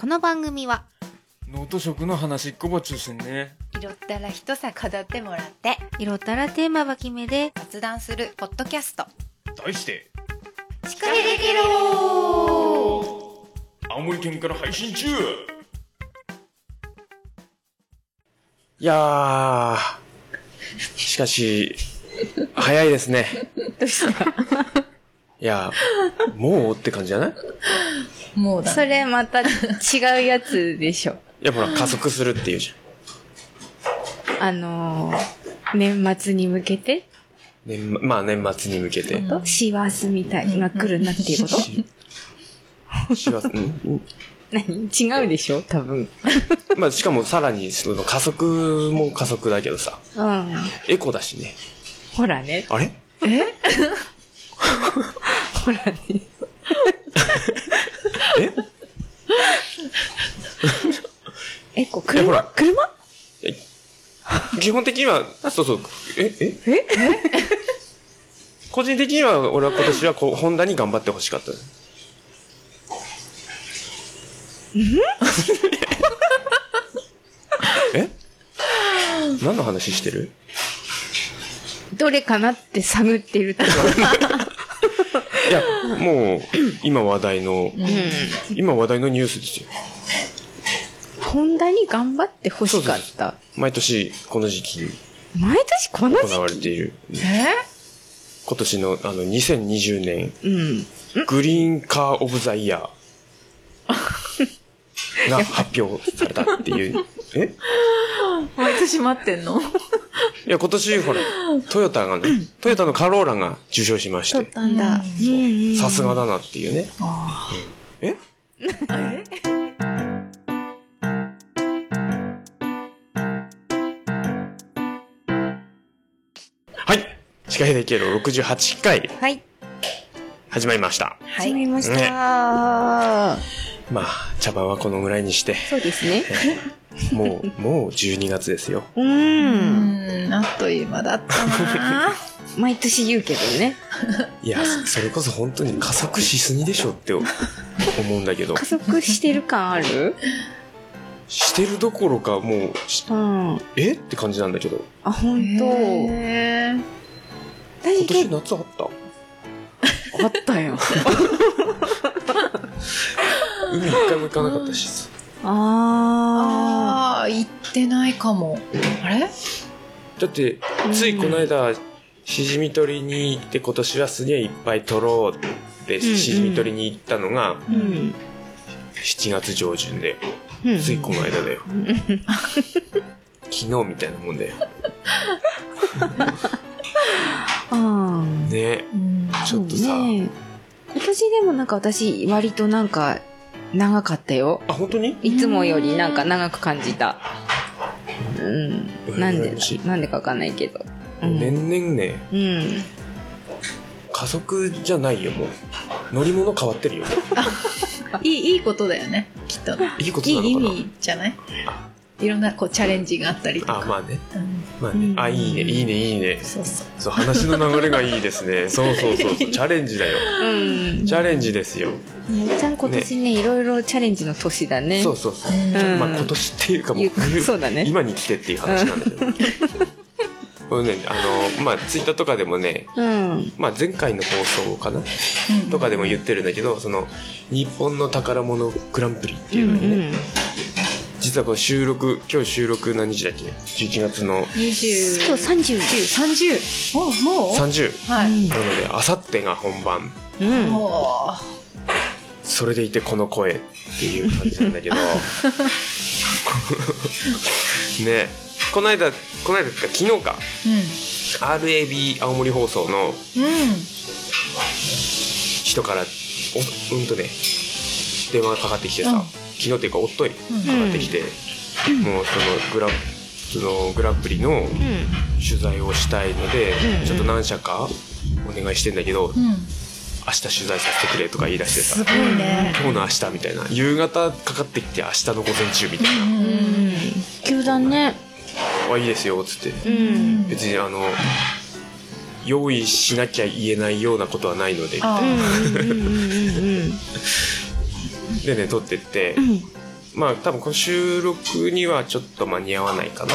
この番組はノート食の話っこば中心ね。拾ったら一さ飾ってもらって色ったらテーマは決めで雑談するポッドキャスト。題して、しっかりできろ青森県から配信中。いやー、しかし、早いですね。どうした？いや、もうって感じじゃない？もうだそれまた違うやつでしょ。い や、ほら、加速するっていうじあのー、年末に向けて？ゃん。年まあ、年末に向けて。と師走みたいのが来るなっていうこと？ししわうん？うん何？違うでしょ？多分。まあ、しかもさらに、その加速も加速だけどさ、うん。エコだしね。ほらね。あれ？ほらねえ？えこいやほら。車？車基本的には、そうそう、え、え？え？個人的には、俺は今年はこう、ホンダに頑張ってほしかった。え？何の話してる？どれかなって探っているとこいや、もう、今話題の、今話題のニュースですよ。ろホンダに頑張って欲しかった。毎年、この時期。に毎年この時行われている、え？今年の、あの、2020年、うん。グリーンカーオブザイヤーが発表されたっていう。え？毎年待ってんの？いや、今年、ほら、トヨタがね、トヨタのカローラが受賞しまし、取ってたんだ。さすがだなっていうね。え？はい。シカヘデケロ68回。はい。始まりました。始めました、ねまあ、茶番はこのぐらいにして、そうですね。もう、もう12月ですよ。ううん。んあっという間だったな。毎年言うけどね。いや、それこそ本当に加速しすぎでしょって思うんだけど。加、速してる感ある？してるどころかもう、しうん。あえ？って感じなんだけど、本当。へー。今年夏あった？あったよ 海一回も行かなかったし。さ。ああー行ってないかも。あれ？だって、ついこの間、しじみ取りに行って今年はすげえいっぱい取ろうって、ん。しじみ取りに行ったのが、ーうん。7月上旬で、うん。ついこの間だよ。昨日みたいなもんだよ。ね。うん。ちょっとさ、ねえ今年でもなんか私割となんか長かったよ。あ、本当に？いつもよりなんか長く感じた。うん。なんでなんでかわかんないけど。うん。年々ね、うん。加速じゃないよ、もう。乗り物変わってるよ。いいいいことだよねきっと。いいこといい意な？のかな味じゃない？いろんなこうチャレンジがあったりとかあ、まあね。うんまあね。うんあ、いいね、いいね、いいね。そうそうそう、話の流れがいいですね。そうそうそうそう。チャレンジだよ。うんチャレンジですよ。ねちゃん今年ねいろいろチャレンジの年だねそうそうそう。うんまあ今年っていうかもうそうだね今に来てっていう話なんだけど。これね、あの、まあツイッターとかでもね、うんまあ前回の放送かな？うんとかでも言ってるんだけど、その、日本の宝物グランプリってういうのにね、ん実はこの収録、今日収録何日だっけ ?11 月の20今日30 30もうもう？30。はい、うんなので、あさってが本番。うん。もそれでいてこの声っていう感じなんだけど。ね。この間、この間っていうか昨日か、ううん RAB 青森放送のうん。人から、おうんとね、電話がかかってきてさ、うん昨日っていうか、おっとい、かうん。かってきて、もうそのグラン、そのグランプリのうん。取材をしたいので、うん。ちょっと何社かお願いしてんだけど、うん。明日取材させてくれとか言い出してさね。今日の明日みたいな、夕方かかってきて明日の午前中みたいな、うん。急だね。あ、いいですよ、つって。うん。別にあの、用意しなきゃ言えないようなことはないので、みたいあな でね、撮ってって、まあ多分この収録にはちょっと間に合わないかな。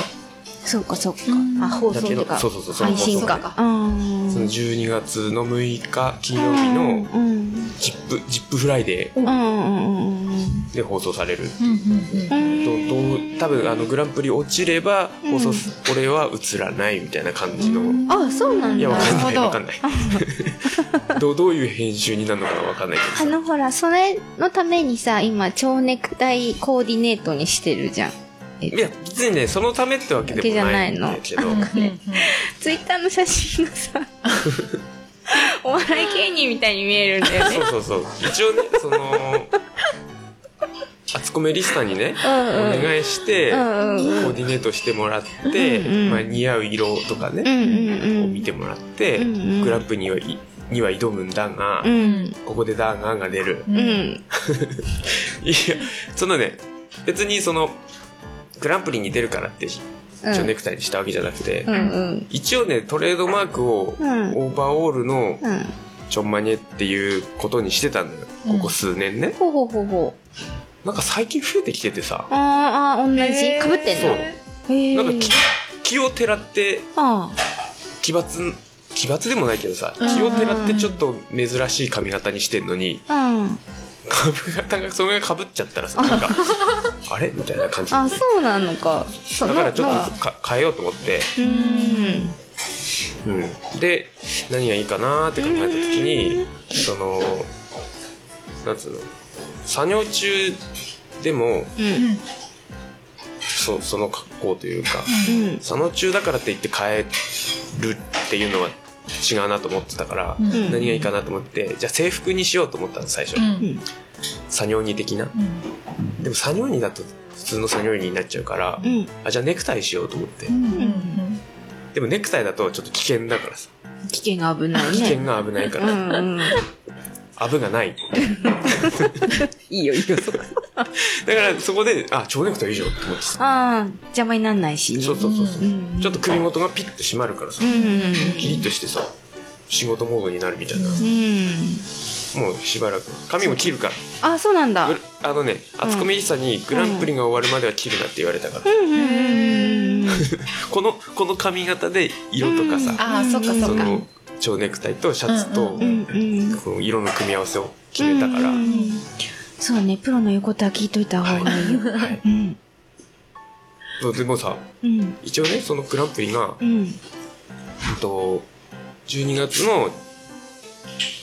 そうかそうかうん。あ、放送とか、そうそうそう配信か。その12月の6日金曜日のうん。ジップ、ジップフライデーで放送される。うんうんうん。どどう多分あのグランプリ落ちれば放送す、俺は映らないみたいな感じの。あ、そうなんだ。いや、わかんない、わかんない。どう、どういう編集になるのかわかんないけどさ。あのほら、それのためにさ、今、蝶ネクタイコーディネートにしてるじゃん。えいや、別にね、そのためってわけでもないんだけど、ツイッターの写真がさ、お笑い芸人みたいに見えるんだよね。そうそうそう。一応ね、その、あつこめリスターにね、うんうんお願いして、コうんうんうんーディネートしてもらって、うんうんまあ、似合う色とかね、うんうんうん。を見てもらって、うんうんグランプリにはいには挑むんだが、うん。ここでダーガーが出る。うん。いや、そのね、別にその、グランプリに出るからって、ちょネクタイにしたわけじゃなくて。一応ね、トレードマークを、うんオーバーオールのうん。ちょんまねっていうことにしてたんだよ。ここ数年ね。ほうほうほうほう。なんか最近増えてきててさ、あーあー、同じ。かぶってんそうの。へえ。なんか気気をてらって、あ奇抜、奇抜でもないけどさ、うん気をてらってちょっと珍しい髪型にしてんのに、あ。うん。髪型がそれが被っちゃったらさ、なんか、あれ？みたいな感じ。あ、そうなのか。そだからちょまあっとか変えようと思って、うん。うん。で、何がいいかなーって考えた時に、その、なんつうの、作業中でも、うん。そその格好というか、うん。作業中だからって言って変えるっていうのは違うなと思ってたから、うんうん何がいいかなと思って、じゃあ制服にしようと思ったの、最初。うん作業着的な。うんでも作業着だと普通の作業着になっちゃうから、うん。あ、じゃあネクタイしようと思って。うんでもネクタイだとちょっと危険だからさ。危険が危ないね。危険が危ないかうら、んうん。アブがない。いいよいいよ、そこ。だからそこで、あ、蝶ネクタイいいじゃんと思ってさ。ああ、邪魔になんないしね。そうそうそうそう、うんちょっと首元がピッと締まるからさ、うんうんキリッとしてさ、仕事モードになるみたいな。うん。もうしばらく。髪も切るから。あ、そうなんだ。ぐあのね、あつこめりさにグランプリが終わるまでは切るなって言われたから。うんうんうんうん。この、この髪型で色とかさ、ああそっかそっか蝶ネクタイとシャツと。この色の組み合わせを決めたから、うんそうね、プロの言うことは聞いといた方がいいよ。はいうん。そうでもさ、うん。一応ね、そのグランプリが、うん。うんと、12月の、う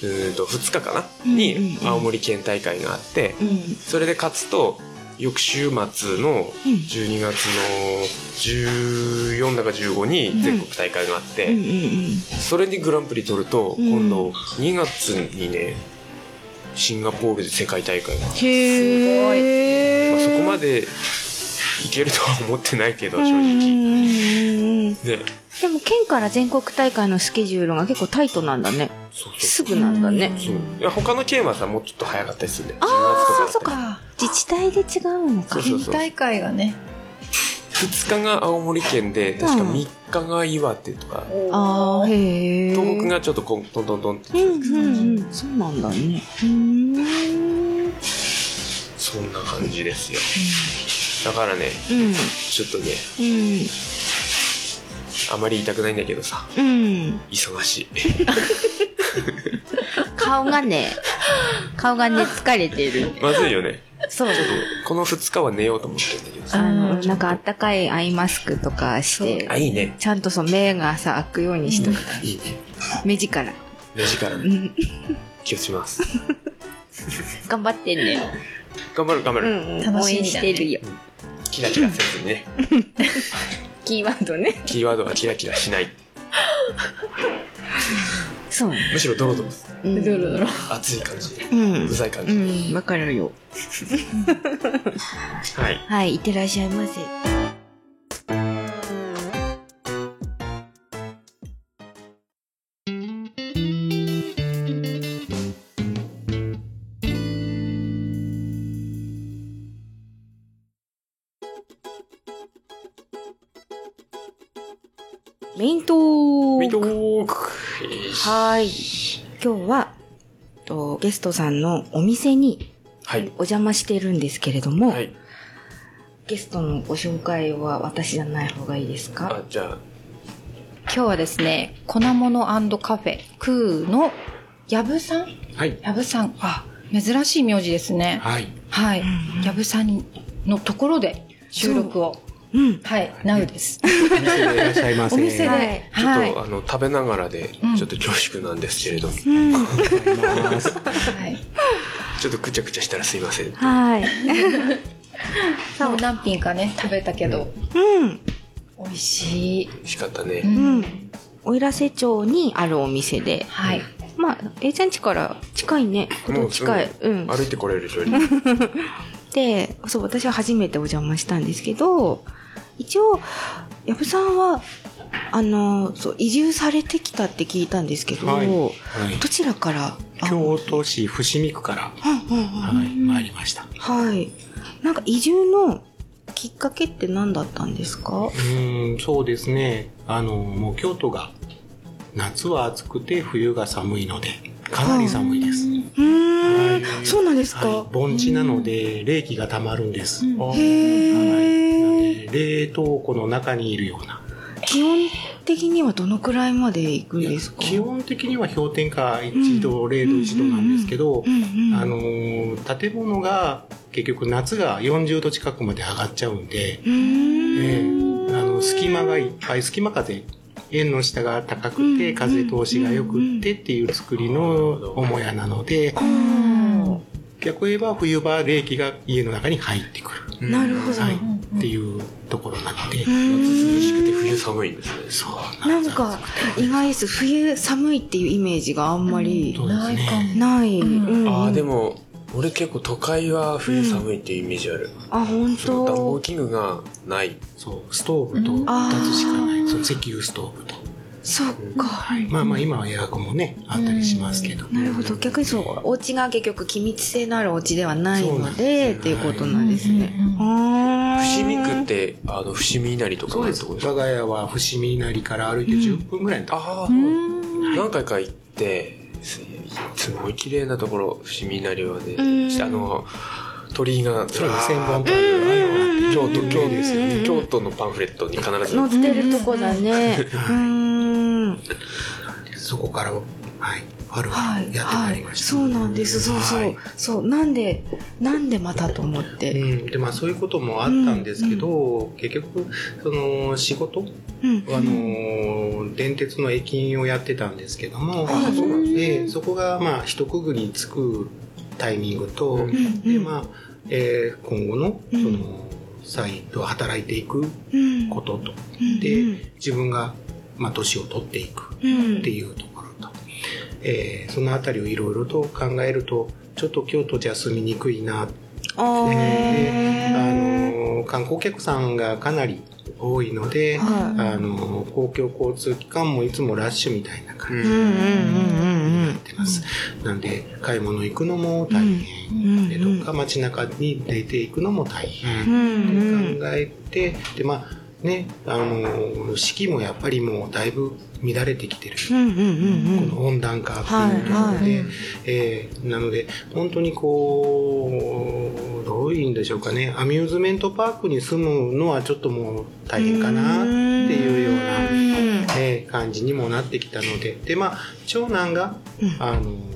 ーんと、2日かな、にうん青森県大会があって、うん。それで勝つと、翌週末のうん。12月の14だか15に全国大会があって、それにグランプリ取ると、うん。今度2月にね、シンガポールで世界大会が、へまあ、そこまででいけるとは思ってないけど、うん正直。で、でも県から全国大会のスケジュールが結構タイトなんだね。そうそうすぐなんだね。そういや他の県はさもうちょっと早かったりするんだよああ、10そっ月とか。自治体で違うのかそう。そうそう県大会がね2日が青森県で確かうん3日が岩手とか、ああ、へえ。東北がちょっとこんトントントンってうんうんうん。そうなんだね。うーん。そんな感じですよだからねうん。ちょっとねうん。あまり言いたくないんだけどさうん。忙しい顔がね、顔がね、疲れてる。まずいよねそう。ちょっとこの2日は寝ようと思ってるんだけどさあの、うんなんかあったかいアイマスクとかして、あいいねちゃんとそう目がさ、開くようにしとく。いいね目力。目力ねうん。気をつけます頑張ってね。頑張る頑張る、うんうん。楽応援してるよ。キラキラせずにね キーワードね。キーワードはキラキラしないそうね。むしろドロドロうんドロドロ熱い感じうんう。ざい感うじ、ん、わかるよ。はいはい、いってらっしゃいませ。はい。今日は、とゲストさんのお店にはいお邪魔してるんですけれども、はいゲストのご紹介は私じゃない方がいいですか？あじゃあ今日はですね、粉物カフェ、クーの、やぶさん？はい。やぶさん。あ、珍しい名字ですね。はい。はい。やぶさんのところで収録を。うん。はい、なうです。お店でいらっしゃいませ。お店で。はいちょっと、はい。あの食べながらでうんちょっと恐縮なんですけれど。ちょっとくちゃくちゃしたらすいませんはい。もう何品かね、食べたけど、うん。美味しい。美味しかったね、うん。奥入瀬町にあるお店で、はい。まあ、A ちゃん家から近いね。ほど近い。うん。歩いてこれる距離 で、そう、私は初めてお邪魔したんですけど、一応、矢部さんは、あの、そう、移住されてきたって聞いたんですけど、はいはいどちらから？あ京都市伏見区から、はい、参りました。はい。なんか移住のきっかけって何だったんですか？うーん、そうですね。あの、もう京都が、夏は暑くて冬が寒いので、かなり寒いです。うーん、はいそうなんですか、はい、盆地なので、冷気が溜まるんです。へはい。冷凍庫の中にいるような。気温的にはどのくらいまで行くんですか？基本的には氷点下1度、0度1度なんですけど、うんうん、あのー建物が結局夏が40度近くまで上がっちゃうんで、うーん、ええあの隙間がいっぱい隙間風円の下が高くてうん風通しが良くってっていう作りの母屋なのでうん逆を言えば冬場冷気が家の中に入ってくる、なるほど。はい、っていうところなので、涼しくて冬寒いんですね。そうなんか意外です。冬寒いっていうイメージがあんまりないかもね。ない、うん。ああでも俺結構都会は冬寒いっていうイメージある、あ本その暖房当器具がない。そう。ストーブとうん2つしかないそう石油ストーブと、そっか、まあまあ今はエアコンもねあったりしますけど、なるほど。逆にそうお家が結局気密性のあるお家ではないのでっていうことなんですね、うんうんあー伏見区ってあの伏見稲荷とかそうです我が家は伏見稲荷から歩いて10分ぐらいのとこああ、うん。何回か行ってすすごい綺麗なところ伏見稲荷はねうん。あの鳥居がそうです千本あというあの京都京都ですよね。京都のパンフレットに必ず。乗ってるとこだね。そこから、はい、春ははいやってまはいいりました。そうなんです。そうそう、はい。そうなんでなんでまたと思って。うん、でまあそういうこともあったんですけど、結局その仕事、うん。あの電鉄の駅員をやってたんですけども、あそうなんでそこがまあ一区切りつくタイミングと、うん。でまあ、えー今後のそうん。の、再度働いていくうん。ことと、うん。で自分がまあ年を取っていくうん。っていうところと、えーそのあたりをいろいろと考えるとちょっと京都じゃ住みにくいなあー。であの観光客さんがかなり多いので、はい。あの公共交通機関もいつもラッシュみたいな感じになってます、なんで買い物行くのも大変、うんでどっか街中に出ていくのも大変、うんうん。考えてでまあねあの四季もやっぱりもうだいぶ乱れてきてる、うんうんうんうん。この温暖化っていうところで、はいはい。えーなので本当にこうどういうんでしょうかね。アミューズメントパークに住むのはちょっともう大変かなっていうような、えー感じにもなってきたので。でまあ長男が、うん。あの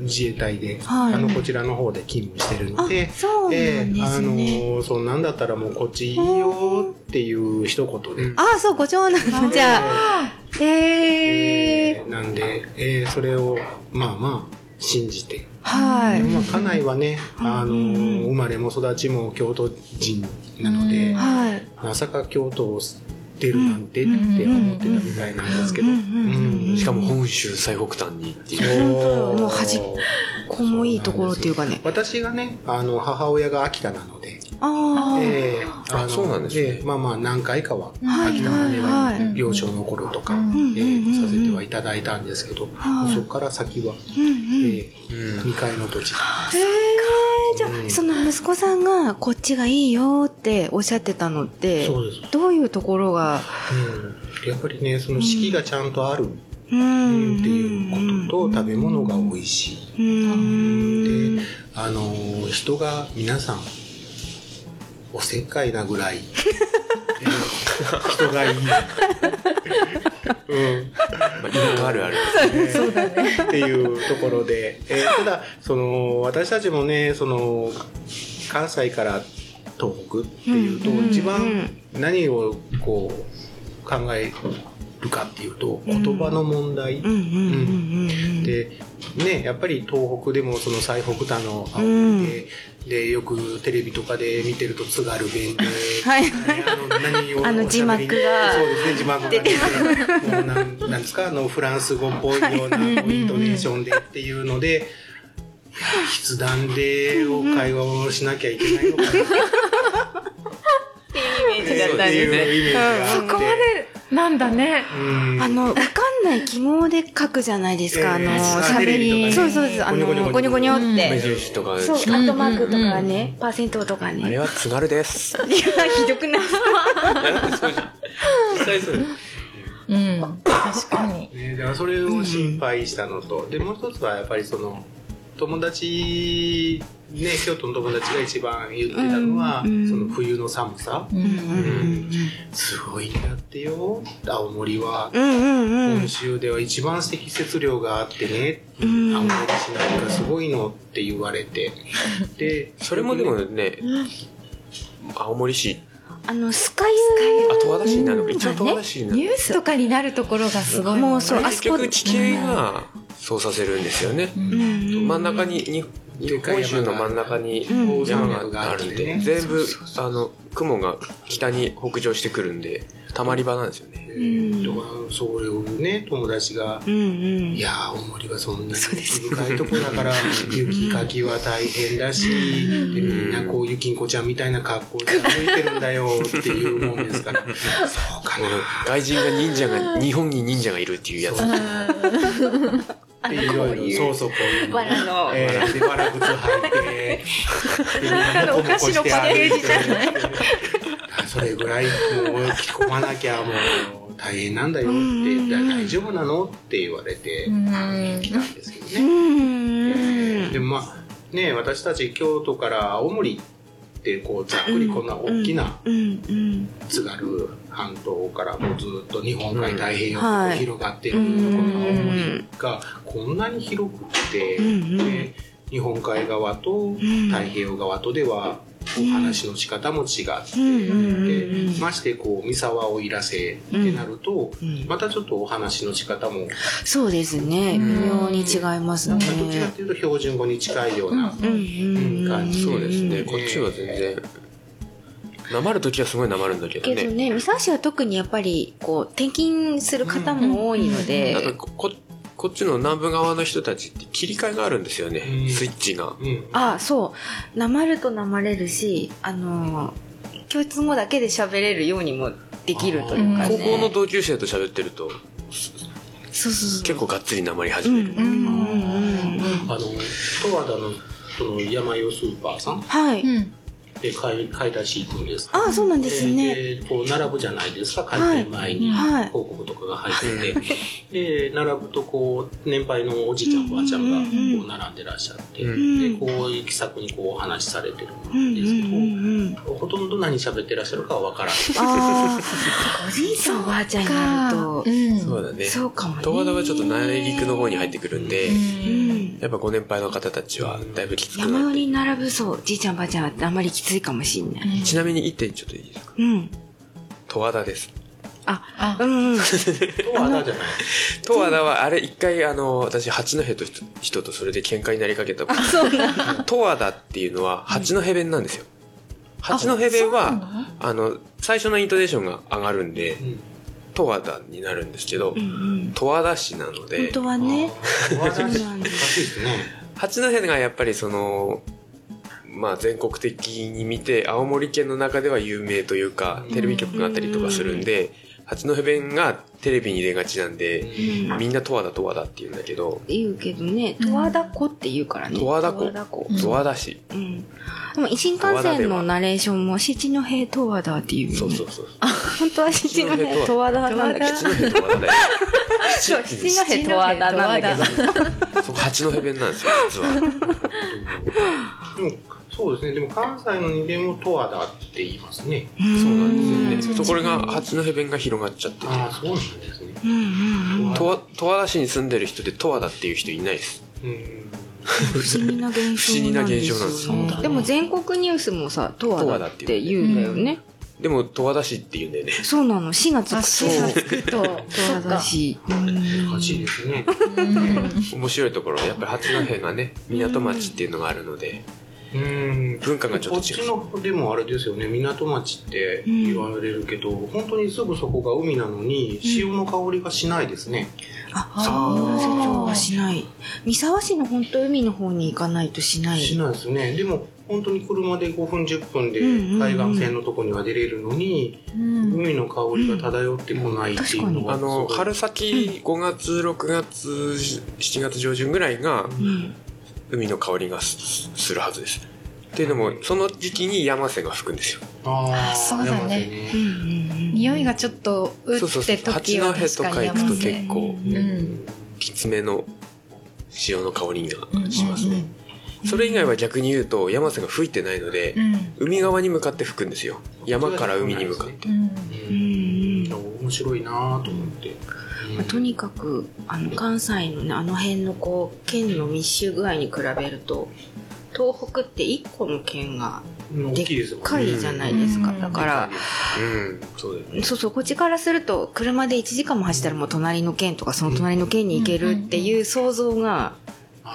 自衛隊で、はい。あのこちらの方で勤務してるのであそうなんですね。えーあのそんなんだったらもうこっちいいよっていう一言で、あそうご長男のじゃあ。へええーなんで、えーそれをまあまあ信じて、はい。まあ、家内はね、あのうん生まれも育ちも京都人なので、うん。はい。まさか京都を出るなんてって思ってたみたいなんですけど、しかも本州最北端にっていう。本当もう端っこもいいところっていうかね。私がねあの母親が秋田なので、ああえーあそうなんですね。えーまあまあ何回かははい秋田までははい。幼少の頃とか、させてはいただいたんですけど、はい。そこから先は、うんうんえー2階の土地。へえじゃあその息子さんがこっちがいいよっておっしゃってたのってそうです。どういうところが？うん、やっぱりねその四季がちゃんとある、ううんん。っていうことと食べ物が美味しい、うん。であの人が皆さんおせっかいなぐらい、人がいい。あ、田舎あるある。っていうところで、えーただその私たちもねその関西から東北っていうと、うんうんうん。一番何をこう考えるかっていうと言葉の問題。でねやっぱり東北でもその最北端の青森で、でよくテレビとかで見てると津軽弁で、はい。ねあの何を字幕が。そうですね字幕が出てもうなんなんですか？あのフランス語っぽいようなイントネーションでっていうので、筆談でお会話をしなきゃいけないのかなイメージだったんね。そこまでなんだね。うんあの、わかんない記号で書くじゃないですか、あの、ええ喋り。そうそうそう、あの、ゴニョゴニョっうんて。目印とかそう、アットマークとかね、パーセントとかあれね。は津軽です。いや、ひどくない。実際そううん。確かに。ね、だからそれを心配したのと、でもう一つはやっぱりその友達ね京都の友達が一番言ってたのは、うんうん。その冬の寒さ、うんうんすごいんだってよ。青森は、うんうんうん。本州では一番積雪量があってね、うん。青森市内がすごいのって言われて。でそれもでもね、青森市、あの、スカあ、ユ十和田市になるのか、一応十和田市になるニュースとかになるところがすごいもうそうあそこ地形がそうさせるんですよね。うん。真ん中に、に日本州の真ん中にうん。山があるんで、うん全部、あの、雲が北に北上してくるんで、たまり場なんですよね。ん。だからそれをね友達がうんうん。いやー、青森はそんなそうです。雪深いとこだから、雪かきは大変だし、でみんなこう、ゆきんこちゃんみたいな格好で歩いてるんだよっていうもんですから、そうかな。外人が忍者が、日本に忍者がいるっていうやつ。っていろいろ、そうそう、こういう。の。バラの。えー。で、バラ靴履いて、でみんなモコモコして歩いて。それぐらいもう着込まなきゃもう大変なんだよって、だ大丈夫なのって言われて来たんですけどね。うん。でもまあね私たち京都から青森ってこうざっくりこんな大きな津軽半島からもうずっと日本海太平洋はい。に広がってるこうんの青森がこんなに広くってうんうん。で日本海側と太平洋側とではこう話の仕方も違ってましてこう三沢をいらせってなるとうん。またちょっとお話の仕方もそうですね。微妙に違いますね。どちらかというと標準語に近いような感じそうですね、こっちは全然。なまるときはすごいなまるんだけどけどね。ね三沢市は特にやっぱりこう転勤する方も多いのでこっちの南部側の人たちって切り替えがあるんですよね、うん。スイッチが。うん。あそう。なまるとなまれるしあの共通語だけで喋れるようにもできるというかね。高校の同級生と喋ってるとそうそうそう結構がっつりなまり始うんめる。うんうんうん。あの十和田のその山用スーパーさん？はい、うん。で買い買い出し行くんですあそうなんですね。ででこう並ぶじゃないですか？開店前にはい。広告とかが入って。て、で並ぶとこう年配のおじいちゃんおばあちゃんがこう並んでらっしゃって、うん。でこう行き先にこうお話しされてるうんですけど、ほとんど何喋ってらっしゃるかは分からないああおじいさんおばあちゃんになるとうん。そうだね。そうかもね。十和田はちょっと内陸の方に入ってくるんで、うん。やっぱご年配の方たちはだいぶきつくなって。山寄りに並ぶそう。じいちゃんばあちゃんはあんまりきついかもしんない。ちなみに一点ちょっといいですか？うん。十和田です。ああ。う、んうん。十和田じゃない。十和田はあれ一回あの私八戸と人人とそれで喧嘩になりかけたそうなん十和田っていうのは八戸弁なんですよ。八戸弁はあの最初のイントネーションが上がるんでうん十和田になるんですけどうんうん。十和田市なの本で当はね。十和田そう難なんでしいですね。八戸がやっぱりそのまあ全国的に見て青森県の中では有名というかテレビ局があったりとかするんで八戸弁がテレビに出がちなんでうん。みんな十和田十和田って言うんだけど言うけどね十和田湖って言うからね。十和田湖。十和田市。うん。でも新幹線のナレーションも七戸十和田っていうそうそうそう本当は七戸十和田なんだけど。七戸十和田だよ。そう七戸十和田なんだけど。そこ八戸弁なんですよ実は。でもそうですね。でも関西のにでも十和田って言いますね。そうなんですよね。そこが八戸弁が広がっちゃってて。ああ、そうなんですね。十和田市に住んでる人で十和田っていう人いないです。うん。不思議な現象なんですよ、ね。不思議な現象なんですそうだねでも全国ニュースもさ、十和田って言うんだよね。でも十和田市って言うんだよね。そうなの。市がつくあ、と。市がつくと、十和田市。うん難しいですね。面白いところはやっぱり八戸がね、港町っていうのがあるので、うん。文化がちょこっと違う。っちのでもあれですよね港町って言われるけど、本当にすぐそこが海なのに潮の香りがしないですね、あ、あーそうな瀬戸はしない。三沢市の本当海の方に行かないとしない。しないですねでも本当に車で5分10分でうんうんうん海岸線のとこには出れるのに、うん海の香りが漂ってこないっていうのがあの、すごい春先5月、6月、7月上旬ぐらいがうん。海の香りがすするはずです。っていうのも、その時期に山瀬が吹くんですよ。あーそうだね山うんうんうん。匂いがちょっと、うって時は確かに八戸とか行くと山瀬結構瀬ねうんきつめの潮の香りがうんしますね。それ以外は逆に言うと、山瀬が吹いてないのでう、ん海側に向かって吹くんですよ。山から海に向かって。うんうんうん面白いなぁと思って、まあとにかくあの関西のねあの辺のこう県の密集具合に比べると東北って1個の県がうんでっかいじゃないですか、うん。だから、うん、そうね。そうそうこっちからすると車で1時間も走ったらもう隣の県とかその隣の県に行けるっていう想像が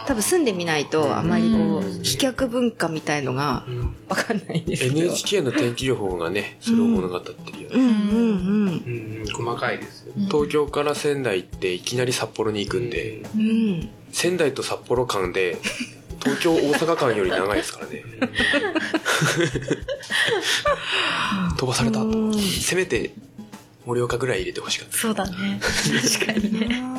多分住んでみないとあまりこう飛脚文化みたいのがうんわかんないんですけど NHK の天気予報がね、それを物語ってるよね。うん。うんうんうん。細かいです東京から仙台っていきなり札幌に行くんで、うん。仙台と札幌間で、東京大阪間より長いですからね。飛ばされた。うん。せめて、盛岡ぐらい入れてほしかった。そうだね。確かにね。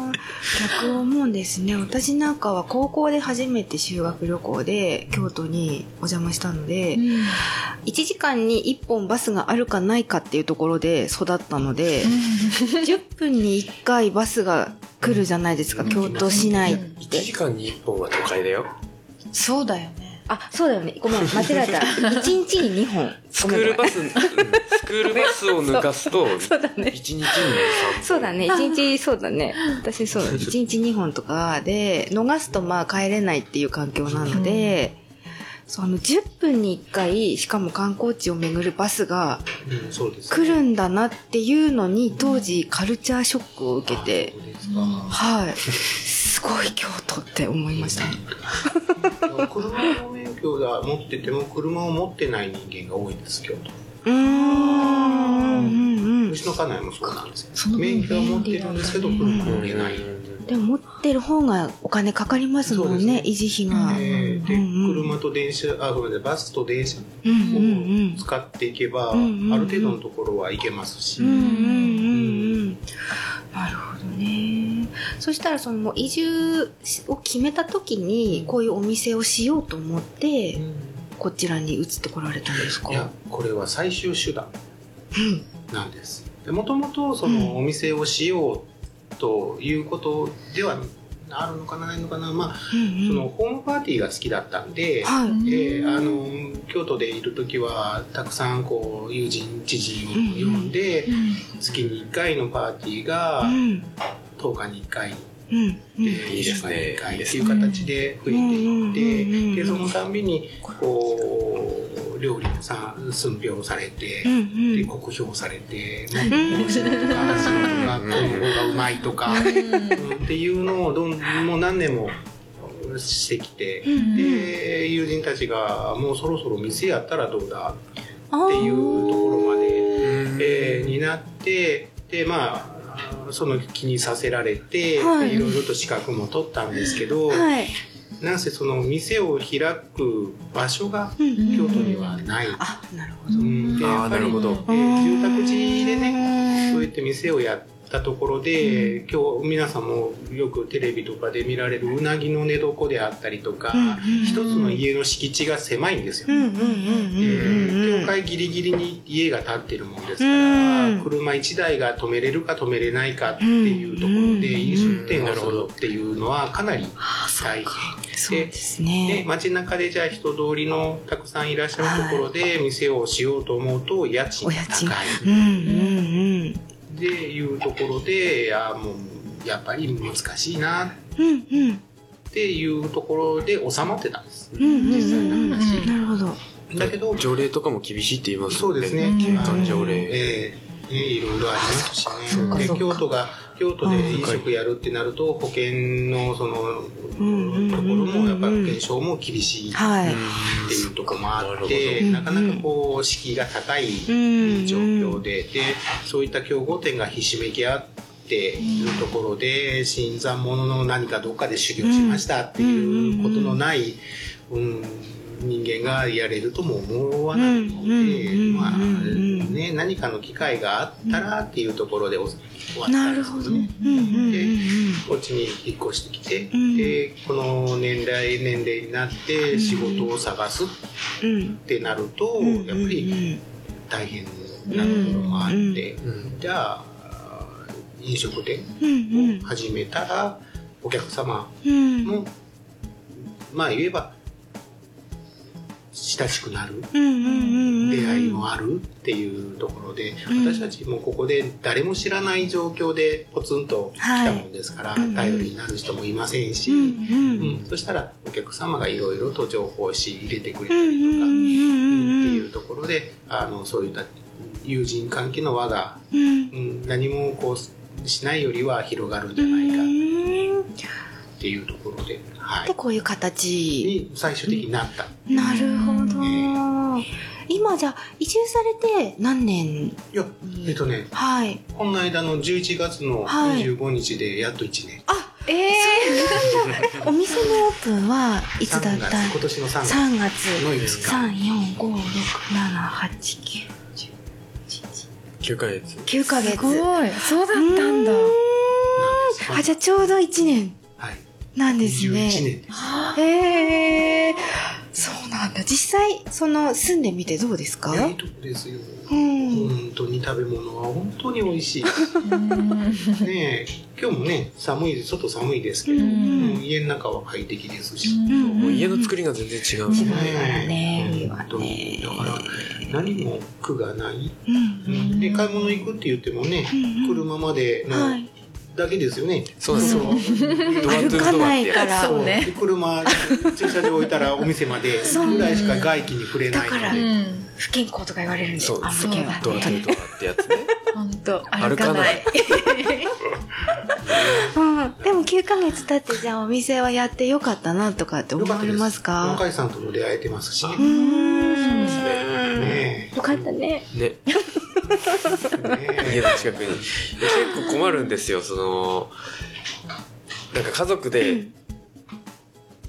逆思うんですね私なんかは高校で初めて修学旅行で京都にお邪魔したので、1時間に1本バスがあるかないかっていうところで育ったので、10分に1回バスが来るじゃないですか、京都市内っ1て時。間に1本は都会だよ。そうだよね。あ、そうだよね。ごめん、間違えた。1日に2本。スクールバス、うんスクールバスを抜かすと、そうだね1日に3本。そうだね。1日、そうだね。私そうだね。1日2本とかで、逃すとまあ帰れないっていう環境なので、その10分に1回、しかも観光地を巡るバスが来るんだなっていうのに、当時カルチャーショックを受けて、そうですかはい。すごい京都って思いました。車の免許が持ってても車を持ってない人間が多いんです京都。うーん。うんうんうちの家内もそうなんですよ。免許は持ってるんですけど車乗れない。でも持ってる方がお金かかりますもんね、ね。維持費が。えーでうんうん。車と電車あごめんなさい。バスと電車を使っていけば、うんうんうん。ある程度のところは行けますし、うんうんうん。なるほどね。そしたらその移住を決めた時にこういうお店をしようと思ってこちらに移ってこられたんですか？いやこれは最終手段うん。なんです。もともとそのお店をしようということではあるのかなないのかな。まあうんうん。そのホームパーティーが好きだったんで、はい。えーあの京都でいる時はたくさんこう友人知人を呼んで、月に1回のパーティーがうん。10日に1回、いいですね。1週間に1回っていう形で増えていって、でそのたんびにこう料理もさ寸評されて、で酷評されて、もう白とか白とかこの方がうまいとか、うん。っていうのをどんもう何年もしてきて、うんで友人たちがもうそろそろ店やったらどうだあっていうところまで、うん。えーになってでまあその気にさせられて、はいでいろいろと資格も取ったんですけど、はい。なんせその店を開く場所がうんうん京都にはない。あ、なるほど。うんでやっぱりなるほどえー住宅地でねねそうやって店をやったところで、今日皆さんもよくテレビとかで見られるうなぎの寝床であったりとか、うんうんうん一つの家の敷地が狭いんですよ。うんうんうんうんうんうん。教会ギリギリに家が建ってるもんですかうんら、車1台が止めれるか止めれないかっていうところで、うん飲食店をするっていうのはかなり大変。ですでね。街中でじゃあ人通りのたくさんいらっしゃるところで店をしようと思うと家賃が高い。うんうんうん。でいうところでいやもうやっぱり難しいなうんうん。っていうところで収まってたんです。うんうん実際のうん話。なるほど。だけど、条例とかも厳しいって言いますそうですね。うんあの感条例ええね、いろいろありますしね。で京都が、京都で飲食やるってなると、保険のその、ところも、やっぱり保険証も厳しいっはい。てい。うところもあって、どなかなかこう、敷居が高いうん状況で、で、そういった競合店がひしめき合っているところで、新参者の何かどっかで修行しましたっていうことのない、うん、人間がやれるとも思わないので、うんまね、何かの機会があったらっていうところで終わったなん。ですよね。でこっちに引っ越してきて、んでこの年代年齢になって仕事を探すっ。てなると、うんやっぱり大変なところもあって、うんじゃあ飲食店を始めたらお客様うん。も、まあ言えば親しくなる。出会いもあるっていうところで、うん。私たちもここで誰も知らない状況でポツンと来たもんですから、はい。頼りになる人もいませんし、うんそしたらお客様がいろいろと情報を仕入れてくれたうんりとか、ってうん。いうところであのそういった友人関係の輪が、うん。うん、何もこうしないよりは広がるんじゃないか。うんっていうところで、はで、こういう形。い、に最終的になった。なるほどうん。今じゃあ、移住されて何年いや、えっとね、はい。この間の11月のはい25日でやっと1年。あ、ええ お店のオープンはいつだ3った？月、今年の3月 ?3 月。の5日。3、4、5、6、7、8、9、9ヶ月9ヶ月。すごいそうだったんだんあ、じゃあちょうど1年はい。なんです21ね。年です。へえ。そうなんだ。実際、その、住んでみてどうですか？いいとこですよ。うん。本当に食べ物は本当に美味しい。うん。ねえ、今日もね、寒い、外寒いですけど、家の中は快適ですし。ん。もう家の作りが全然違うし違うねだから、何も苦がない。うん。で、買い物行くって言ってもね、うん。車まで。だけですよね。そうそうドアトゥ歩かードアってやないから。そうねで車、駐車場置いたらお店までぐらいしか外気に触れないのだから不健康とか言われるんで、そうあんまりはつドアトゥードアってやつね本当歩かないいうん。でも9ヶ月経って、じゃあお店はやってよかったなとかって思われ。ますか？若いさんとも出会えてますし。うーん。ねよかったね。ね 家の近くに結構困るんですよそのなんか家族で、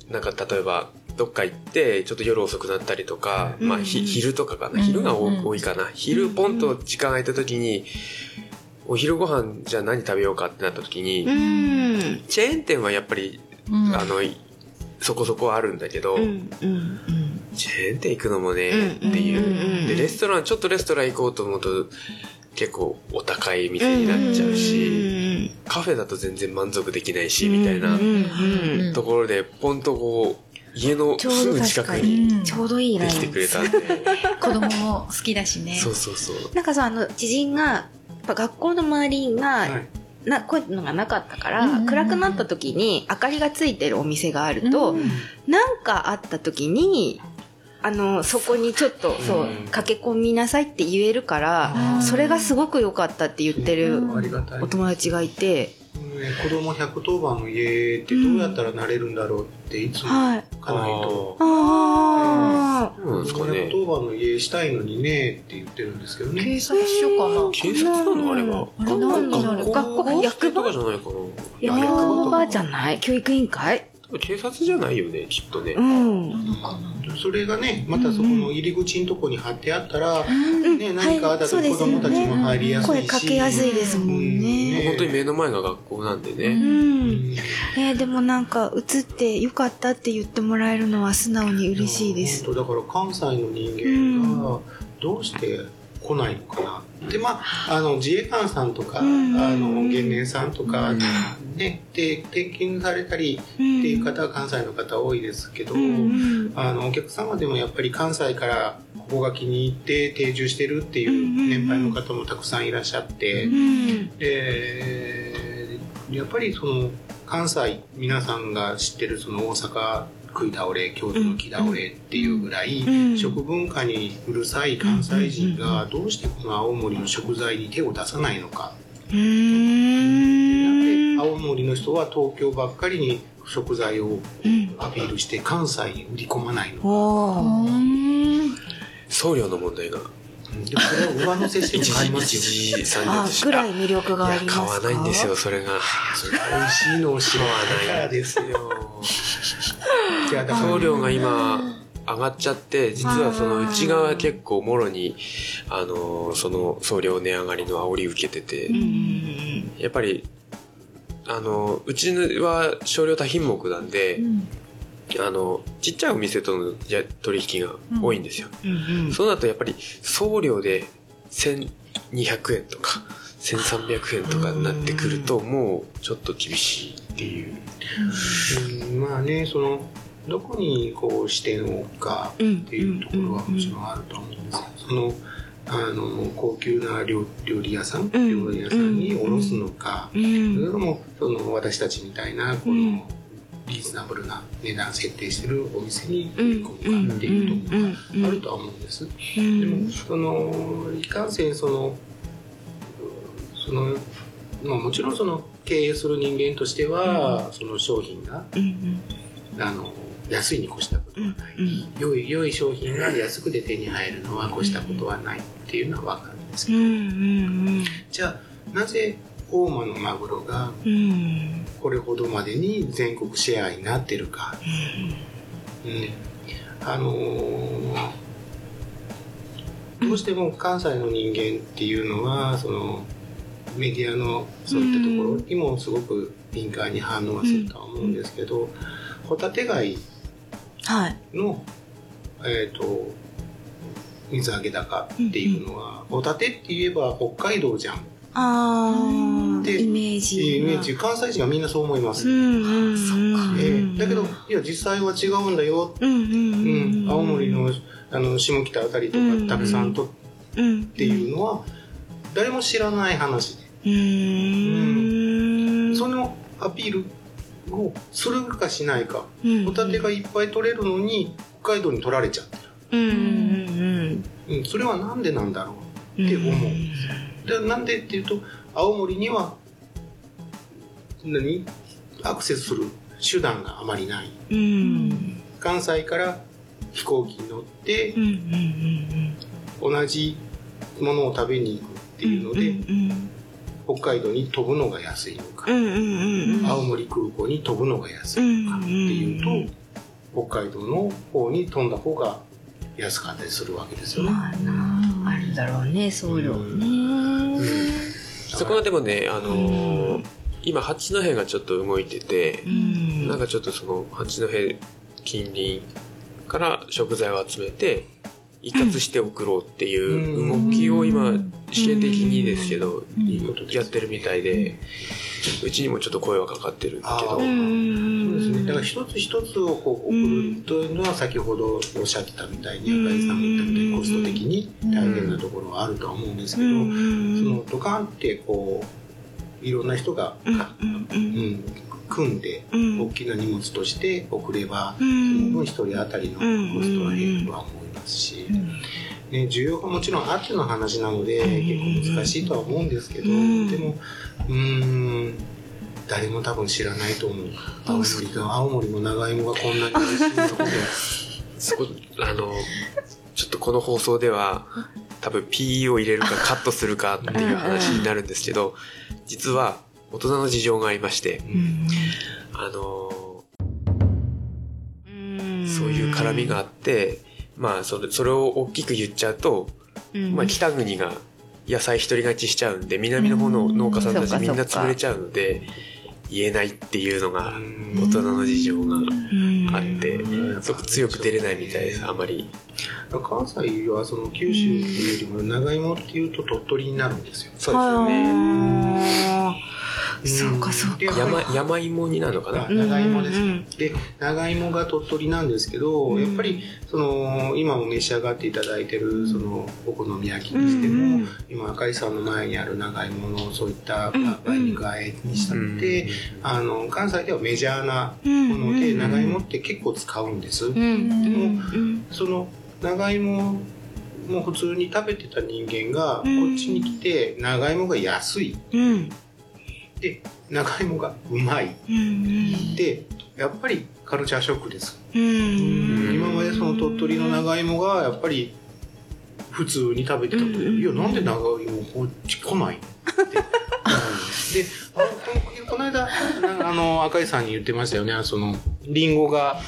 なんか例えばどっか行ってちょっと夜遅くなったりとか、まあ昼とかかなうん昼が多,、いかな昼ポンと時間空いた時にお昼ご飯じゃあ何食べようかってなった時に、うん。チェーン店はやっぱり、うんあのいそこそこあるんだけど、うん。うん。うん。チェーン店行くのもね、うんっていう、でレストランちょっとレストラン行こうと思うと結構お高い店になっちゃうし、カフェだと全然満足できないし、みたいなところでポンとこう家のすぐ近くにに、ちょうどいいライン。できてくれたんで、子供も好きだしね。そうそうそう。なんかさ、あの、知人が、やっぱ学校の周りが、はい。な、こういうのがなかったから、暗くなった時に明かりがついてるお店があると、うん。なんかあった時に、あの、そこにちょっと、そううん、駆け込みなさいって言えるから、うん。それがすごく良かったって言ってる。お友達がいて、ね子供110番の家ってどうやったらなれるんだろうっていつもはい。かないと。ああ、そうなんですかね。110番の家したいのにねって言ってるんですけどね。警察署かな。警察なのあれは。あれ何になる？学校役とか場じゃないかな役場じゃない？教育委員会？警察じゃないよねきっとね、うん。それがね、またそこの入り口のとこに貼ってあったら、うん。ね、何かあった時子供たちも入りやすいし。声かけやすいですもんうん。ね。本当に目の前が学校なんでうね、ん。えーでもなんか、映ってよかったって言ってもらえるのは素直に嬉しいです。だから関西の人間がどうして来ないのかな。で、まあ、あの、自衛官さんとか、うんあの、原燃さんとか、ね、で転勤されたりっていう方は関西の方多いですけど、うんあのお客様でもやっぱり関西からここが気に入って定住してるっていう年配の方もたくさんいらっしゃって、うん。でやっぱりその関西皆さんが知ってるその大阪食い倒れ京都の木倒れっていうぐらい、うん。食文化にうるさい関西人がどうしてこの青森の食材に手を出さないのか、青森の人は東京ばっかりに食材をうんアピールして関西に売り込まないのか、送料の問題がうんでもそれを上乗せしても一時買いますよ。ぐらい魅力があります買わないんですよ。それが。それ美味しいのを知らない。でですすよい。やだから送料が今上がっちゃって実はその内側結構もろにあのその送料値上がりの煽り受けててうん。やっぱりあのうちは少量多品目なんであのちっちゃいお店とのや取引が多いんですよ、うんそうなるとやっぱり送料で1200円とか1300円とかになってくるともうちょっと厳しいっていう。うん。まあねそのどこにこう視点を置くかっていうところはもちろんあると思うんですけどそのあの高級な料料理屋さん、うん。料理屋さんに卸すのか、うそれんともその私たちみたいなこうん。のリーズナブルな値段設定してるお店に売り込むかっていうところがあるとは思うんです。でもそのいかんせんそのその、まあ、もちろんその経営する人間としては、その商品がうんあの安いに越したことはない、うん良い良い商品が安くで手に入るのは越したことはないっていうのは分かるんですけど、じゃあなぜ大間のマグロがうんこれほどまでに全国シェアになってるか、うん、あのーどうしても関西の人間っていうのはそのメディアのそういったところにもすごく敏感に反応はするとは思うんですけど、ホタテ貝はい。の、えー、と水揚げ高っていうのは、ホタテって言えば北海道じゃん。っああでイメージイメージ関西人はみんなそう思います。うんうんうんえーだけどいや実際は違うんだよ、うん青森のあの下北あたりとうんか竹さんとっていうのは誰も知らない話で、うーん。そのアピールをするかしないか、うんホタテがいっぱい取れるのに北海道に取られちゃってうんうんる、うん、それはなんでなんだろううんって思うでなんでっていうと青森には何？アクセスする手段があまりない。うん。関西から飛行機に乗ってうんうん同じものを食べに行くっていうので、うん北海道に飛ぶのが安いのか、うんうんうん青森空港に飛ぶのが安いのかっていうと、うん北海道の方に飛んだ方が安かったりするわけですよね。まあなあるだろうね送料ねそこはでもねあのー今八戸がちょっと動いててうん。なんかちょっとその八戸近隣から食材を集めて一括して送ろうっていう動きを今試験的にですけどうん。やってるみたいでうちにもちょっと声はかかってるけあど。だから一つ一つをこう送るというのは先ほどおっしゃってたみたいに、赤井さんが言ったみたいにコスト的に大変なところはあるとは思うんですけど、そのドカンってこういろんな人が、うんうん、組んでうん。大きな荷物として送れば、そうん。の分一人当たりのコストは減るとは思いますし、ね、需要がもちろんあっての話なので結構難しいとは思うんですけど、うん。でもうーん誰も多分知らないと思う。青森が青森の長芋がこんなに美味しいのってそこあのちょっとこの放送では多分 P を入れるかカットするかっていう話になるんですけど実は大人の事情がありましてあのそういう絡みがあってまあそれそれを大きく言っちゃうと、まあ、北国が野菜独り勝ちしちゃうんで南の方の農家さんたちみんな潰れちゃうので言えないっていうのが大人の事情があってそこ強く出れないみたいですあまり。関西はその九州っていうよりも長芋っていうと鳥取になるんですよ。そうですよね。ねそうかそうか。で山、山芋になるのかな？あ長芋です、うんうんで長芋が鳥取なんですけど、うん。やっぱりその今も召し上がっていただいてるそのお好み焼きにしても、うんうん。今赤井さんの前にある長芋のそういった梅肉和えにしたって、あの関西ではメジャーなうんもので、うん長芋って結構使うんです、うんうんでもうんその長芋も普通に食べてた人間がこうん。っちに来て長芋が安い。うんで長芋がうまい。うんでやっぱりカルチャーショックです。うん。今までその鳥取の長芋がやっぱり普通に食べてたと、う。んいやなんで長芋こっち来ないって。うんであこの間あの赤井さんに言ってましたよね。そのリンゴが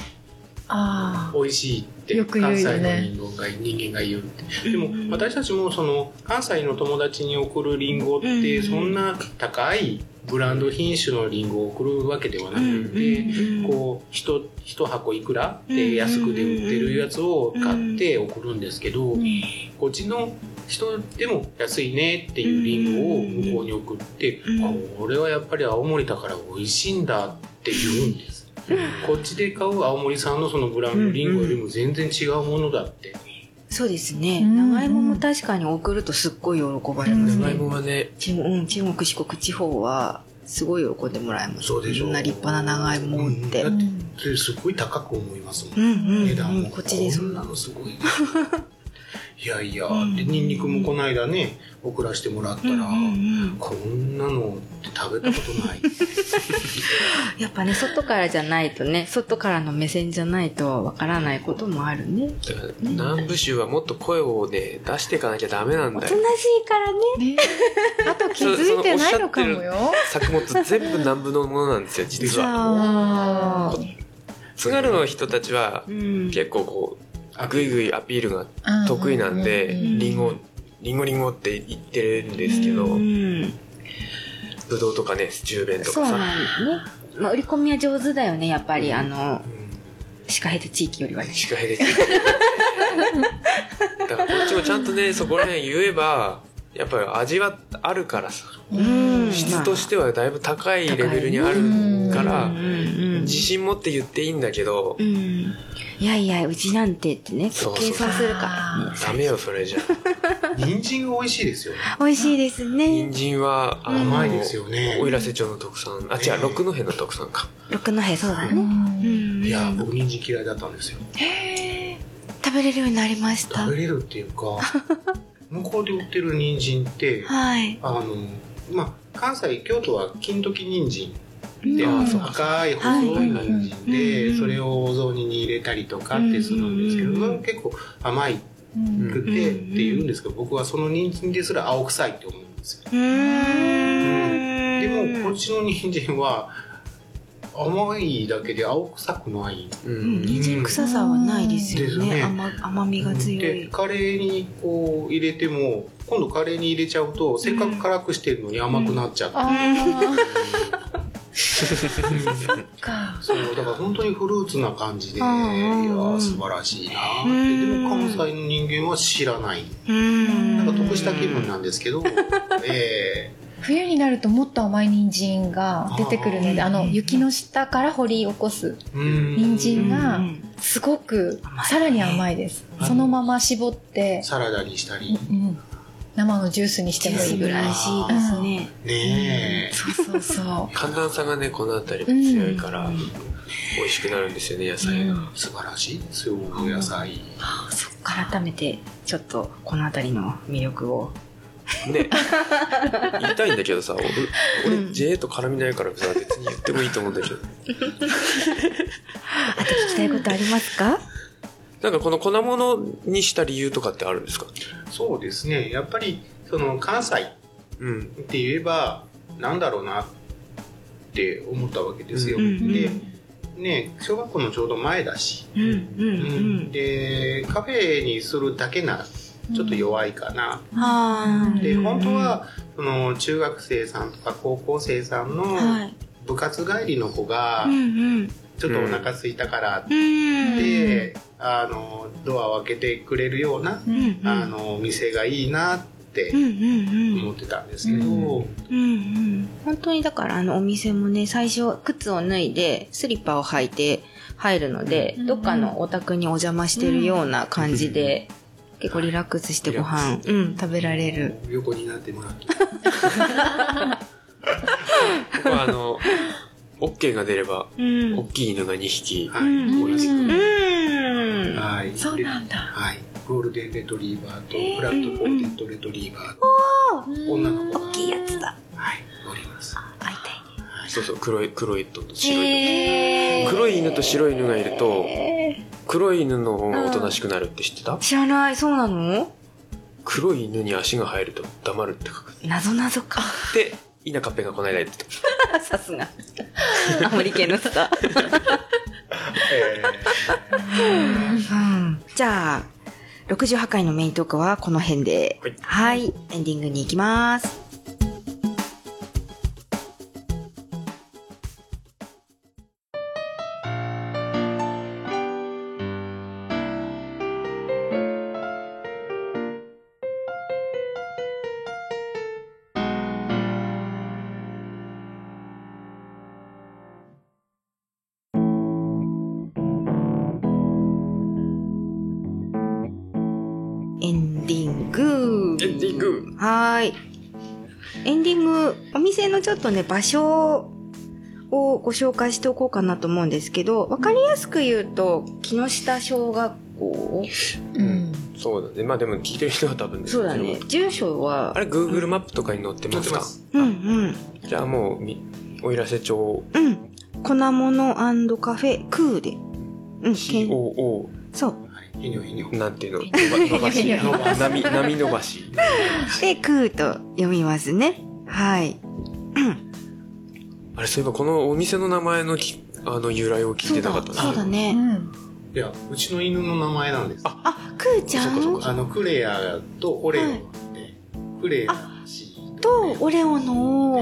あ美味しいってよく言うよね。関西の人間が人間が言うってでも私たちもその関西の友達に送るリンゴってうん。そんな高いブランド品種のリンゴを送るわけではなくて、こう一一箱いくらで安くで売ってるやつを買って送るんですけど、こっちの人でも安いねっていうリンゴを向こうに送って、うん。あ俺はやっぱり青森だから美味しいんだって言うんです。こっちで買う青森産のそのブランドリンゴよりも全然違うものだって。そうですね。うん。長芋も確かに送るとすっごい喜ばれます長ね芋はね、中うん中国四国地方はすごい喜んでもらえます。そうでしょこんな立派な長芋って。ううん。んだってすごい高く思いますもん。うん値段も。うんこっちでそんな。こんなのすごい。いやいや、うんでニンニクもこの間ね送らせてもらったら、こんなのって食べたことない。やっぱね外からじゃないとね外からの目線じゃないとわからないこともあるねだから南部州はもっと声をね、出していかなきゃダメなんだよ。おとなしいからねあ。ね。あと気づいてないのかもよ。作物全部南部のものなんですよ、実は。津軽の人たちはうん結構こう、ぐいぐいアピールが得意なんで、うん。リンゴ、リンゴリンゴって言ってるんですけどう、ん。ぶどうとかね、中弁とそうかさ。まあ、売り込みは上手だよねやっぱり。あのうんシカヘデ地域よりはね。司会で。だからこっちもちゃんとね、そこら辺言えば、やっぱり味はあるからさ、うん。質としてはだいぶ高いレベルにあるから自信持って言っていいんだけどう、ん。いやいやうちなんてってねそうそう。計算するから。ねダメよ、それじゃ。人参が美味しいですよね。美味しいですね。人参は、甘いですよね。奥入瀬町の特産。あ、違う、六戸の特産か。六戸そうだね、いや、僕人参嫌いだったんですよ。食べれるようになりました。食べれるっていうか、向こうで売ってる人参って、はい。あの、まあ、関西、京都は金時人参で、うん。赤い細い人参うんで、それをお雑煮に入れたりとかってするんですけど、うん結構甘いうんくてって言うんですけど、僕はその人参ですら青臭いって思うんですよ。でも、こっちの人参は、甘いだけで青臭くない。ううん。ん。人参臭さはないですよね。ね。甘甘みが強でいカレーにこう入れても今度カレーに入れちゃうとせっかく辛くしてるのに甘くなっちゃって、ああ、か。そうだから本当にフルーツな感じで、いや素晴らしいなーって、うん。でも関西の人間は知らない。うん。なんか得した気分なんですけど、え冬になるともっと甘い人参が出てくるので、あの、雪の下から掘り起こす人参がうんすごくさらに甘いです。うん。そのまま絞って、サラダにしたり、うん生のジュースにしてもいいぐらい。らしいですね。ねえ、そうそうそう。寒暖差がね、この辺りも強いから、美味しくなるんですよね、野菜が。素晴らしい。ですよお野菜、改めてちょっとこの辺りの魅力をね。言いたいんだけどさ、俺、うん。俺 JA と絡みないからさ、別に言ってもいいと思うんだけど。あと聞きたいことありますか？なんかこの粉物にした理由とかってあるんですか？そうですね。やっぱりその関西うん。って言えばなんだろうなって思ったわけですよ、うん。うんでね小学校のちょうど前だし、うんうんううん。んでカフェにするだけならちょっと弱いかな、はーい。で本当はその中学生さんとか高校生さんのはい。部活帰りの子がうんうん。ちょっとお腹空いたからっうん。て、あのドアを開けてくれるような、うんうん。あの店がいいなってってうんうん。思ってたんですけど、うんうん。うん本当にだからあのお店もね最初靴を脱いでスリッパを履いて入るので、うんどっかのお宅にお邪魔してるような感じで、結構リラックスしてご飯、うん、食べられる。横になってもらって。僕はあの、OK が出れば、うん。大きい犬が2匹、はい、うん同じく。はい。そうなんだ。はい。ゴールデンレトリーバーとフラットコーテッドレトリーバーと、女の子大きいやつだ。はい、おります。そうそう、黒い、黒いと白いへ犬。黒い犬と白い犬がいると、黒い犬の方がおとなしくなるって知ってた？知らない、そうなの？黒い犬に足が生えると黙るって書く。謎謎か。で、イナカッペがこの間言ってた。さすが。アモリ系のスター。うんじゃあ、68回のメイントークはこの辺で。はいはい。エンディングに行きます。っとね、場所をご紹介しておこうかなと思うんですけど、わかりやすく言うと、木下小学校？うん。そうだね。まあでも聞いてる人は多分ねそうだね。住所は、あれ、Google マップとかに載ってますか？うんうん。じゃあもうみ、おいらせ町、うん。粉物カフェクーで。うん、COO、そう。ひにょひにょ。なんていうの？伸ばし、波、波伸ばし。で、クーと読みますね。はい。あれ、そういえばこのお店の名前のきあの由来を聞いてなかったそうだうね。ん。いや、うちの犬の名前なんです。あ、あ、クーちゃん？あの、クレアとオレオで、クレア氏とオレオの、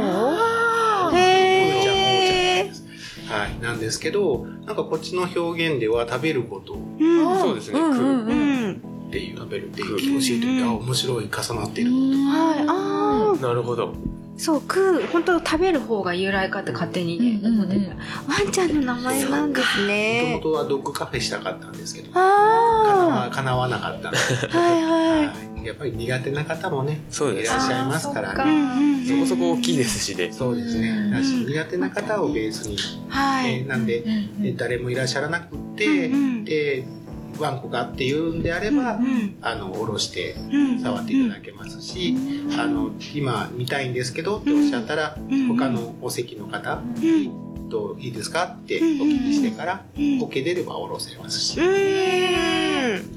へー。はい、なんですけど、なんかこっちの表現では食べることうん。そうですねうんうんううん。ていう、食べるっていう教えてて、あ、面白い、重なってる。はい。ああ。なるほど。そう、食う、本当食べる方が由来かって勝手にね、うんうんうん思ってた。ワンちゃんの名前なんですもね。ともとはドッグカフェしたかったんですけど、かなわあかなわなかった。はいはい。はい、やっぱり苦手な方もね、そうですいらっしゃいますからうね。んうん。そこそこ大きいですしね。そうですね。だし苦手な方をベースに、はい。えーなんで、えー誰もいらっしゃらなくて、うんうんで、ワンコがっていうんであれば、うんあの、おろしてうん。触っていただけますし、あの、今見たいんですけどっておっしゃったら、うん他のお席の方うん。といいですかっておうん聞きしてから、うん OK 出ればおろせますし、うん。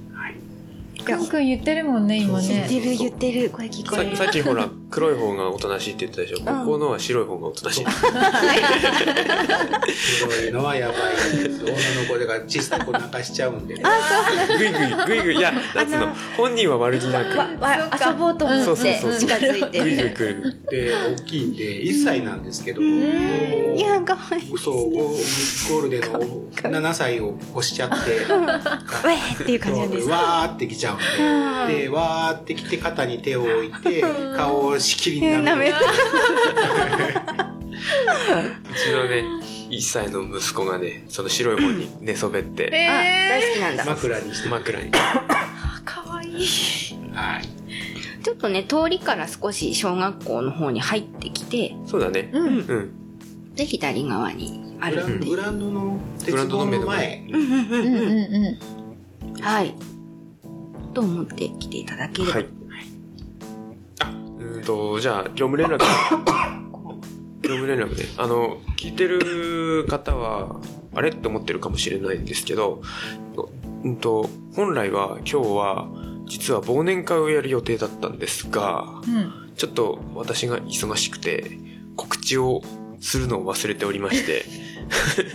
くんくん言ってるもんね、今ね。言ってる言ってる。これ聞こえる。ささっきほら、黒い方がおとなしいって言ったでしょ？ここのは白い方がおとなしい。白いのはやばいです。女の子が小さい子泣かしちゃうんで、ぐいぐい、ぐいぐい。いや、なんつうの、本人は悪気なわく、わ遊ぼうと思ってそうそう近づいてぐいぐい来る。で、大きいんで、1歳なんですけど、もうんいや、かわいい。うそう、ゴゴールデンの7歳を越しちゃって、ウェーっていう感じなんです。わーってきちゃうんで、で、わーってきて肩に手を置いて、顔をしきりに舐め舐めて、うちのね、1歳の息子がね、その白い方に寝そべって、あ、大好きなんだ。枕にして、枕に。かわいい。はい。ちょっとね、通りから少し小学校の方に入ってきて、そうだね。うん。うん。で、左側にあるんで。ングランドのグ鉄ランドの前前。うんうんうんうんはい。と思って来ていただければ。はい。と、じゃあ、業務連絡。業務連絡ね。あの、聞いてる方は、あれ？って思ってるかもしれないんですけど、うんと、本来は今日は、実は忘年会をやる予定だったんですが、ん。うん。ちょっと私が忙しくて、告知をするのを忘れておりまして。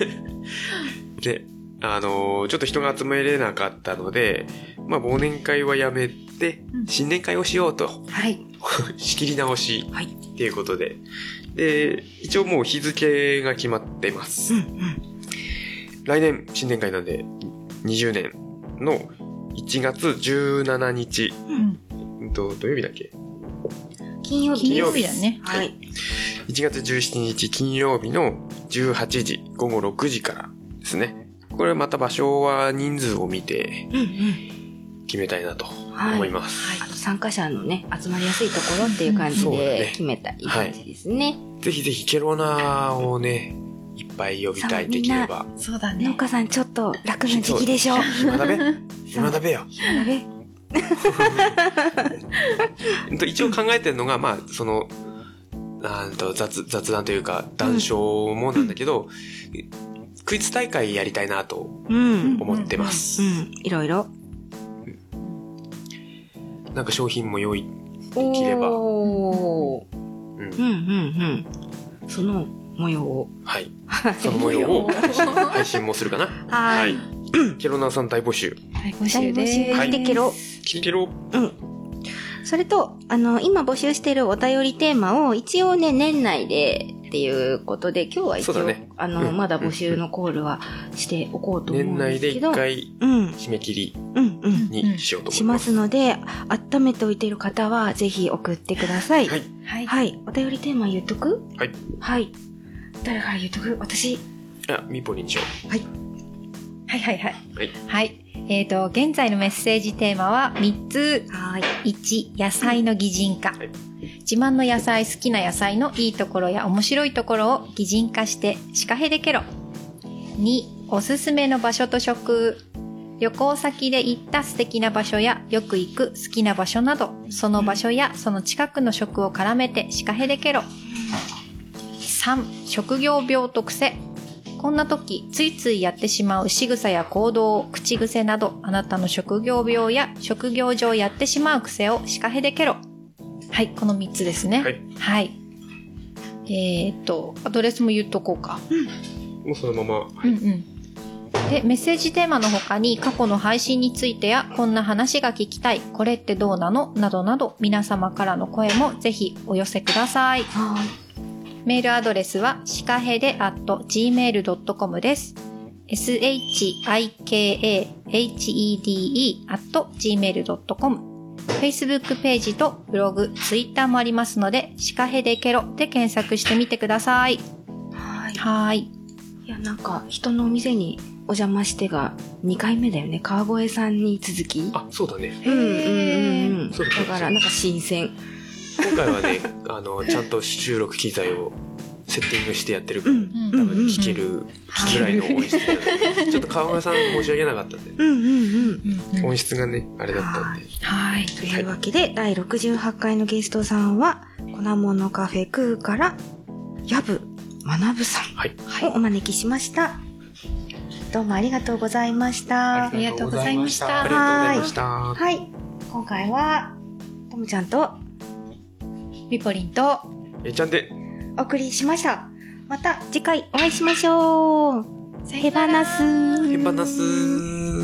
で、あのーちょっと人が集めれなかったので、まあ忘年会はやめてうん、新年会をしようと、はい。仕切り直しはい。っていうことで。で、一応もう日付が決まっています。うんうん。来年新年会なんで、20年の1月17日、うん。うんと、土曜日だっけ？金曜日金曜日だね。はい。1月17日金曜日の18時、午後6時からですね。これまた場所は人数を見てうんうん。決めたいなとはい思います。あと参加者のね、集まりやすいところっていう感じで決めたいい感じですね。ぜひぜひケロナをね、いっぱい呼びたい、できれば。そうだ農。家さんちょっと楽な時期でしょ。暇だべ暇だべよ。あれうんと一応考えてるのが、まあ、その、なんと雑雑談というか、談笑もなんだけど、クイズ大会やりたいなとうん。思ってます。うん。いろいろ。なんか商品も用意できれば。おーうんうんうんうん。その模様を。はい。その模様を配信もするかな？はい。ケロナーさん大募集。はい、募大集です。してケロ。ケロ。うん。それと、あの、今募集してるお便りテーマを一応ね、年内でっていうことで、今日は一応、ねあの、うんまだ募集のコールはしておこうと思うん年内ですでけど。一回うん、締め切りうん、うん。にしようとしま思いますす。ので、温めておいている方は、ぜひ送ってください。はい。はい。はい。お便りテーマ言っとく？はい。はい。誰から言っとく？私。あ、ミポリにしよはいはいはい。はい。はい。えっ、と、現在のメッセージテーマは3つ。はい。1、野菜の擬人化。はい自慢の野菜、好きな野菜のいいところや面白いところを擬人化して、シカヘデケロ。2、おすすめの場所と食。旅行先で行った素敵な場所やよく行く好きな場所など、その場所やその近くの食を絡めてシカヘデケロ。3、職業病と癖。こんな時、ついついやってしまう仕草や行動、口癖など、あなたの職業病や職業上やってしまう癖をシカヘデケロ。はい、この3つですね。はい。はい。えーっと、アドレスも言っとこうか。う。もうそのまま。はい。うんうん。で、メッセージテーマの他に過去の配信についてやこんな話が聞きたい、これってどうなの？などなど皆様からの声もぜひお寄せください。はい。メールアドレスはシカヘデ at gmail.com です。shikahede at gmail.com Facebook ページとブログ、Twitter もありますので、シカヘデケロで検索してみてください。はい。はい。いや、なんか、人のお店にお邪魔してが2回目だよね。川越さんに続き。あ、そうだね。うんうんうんだから、なんか新鮮。今回はね、あの、ちゃんと収録機材をセッティングしてやってるから、多分聞ける、聞きづらいの音質だよね。ちょっと川村さん申し訳なかったんで、うんうんうん。うんうん音質がね、あれだったんで。はい。というわけで、第68回のゲストさんは、粉物カフェクーから、ヤブ学さはい。んをお招きしました。どうもありがとうございました。ありがとうございましたありがとうございました。はい。今回は、ともちゃんとミポリンと、えちゃんで、お送りしました。また次回お会いしましょう。手放す。手放す。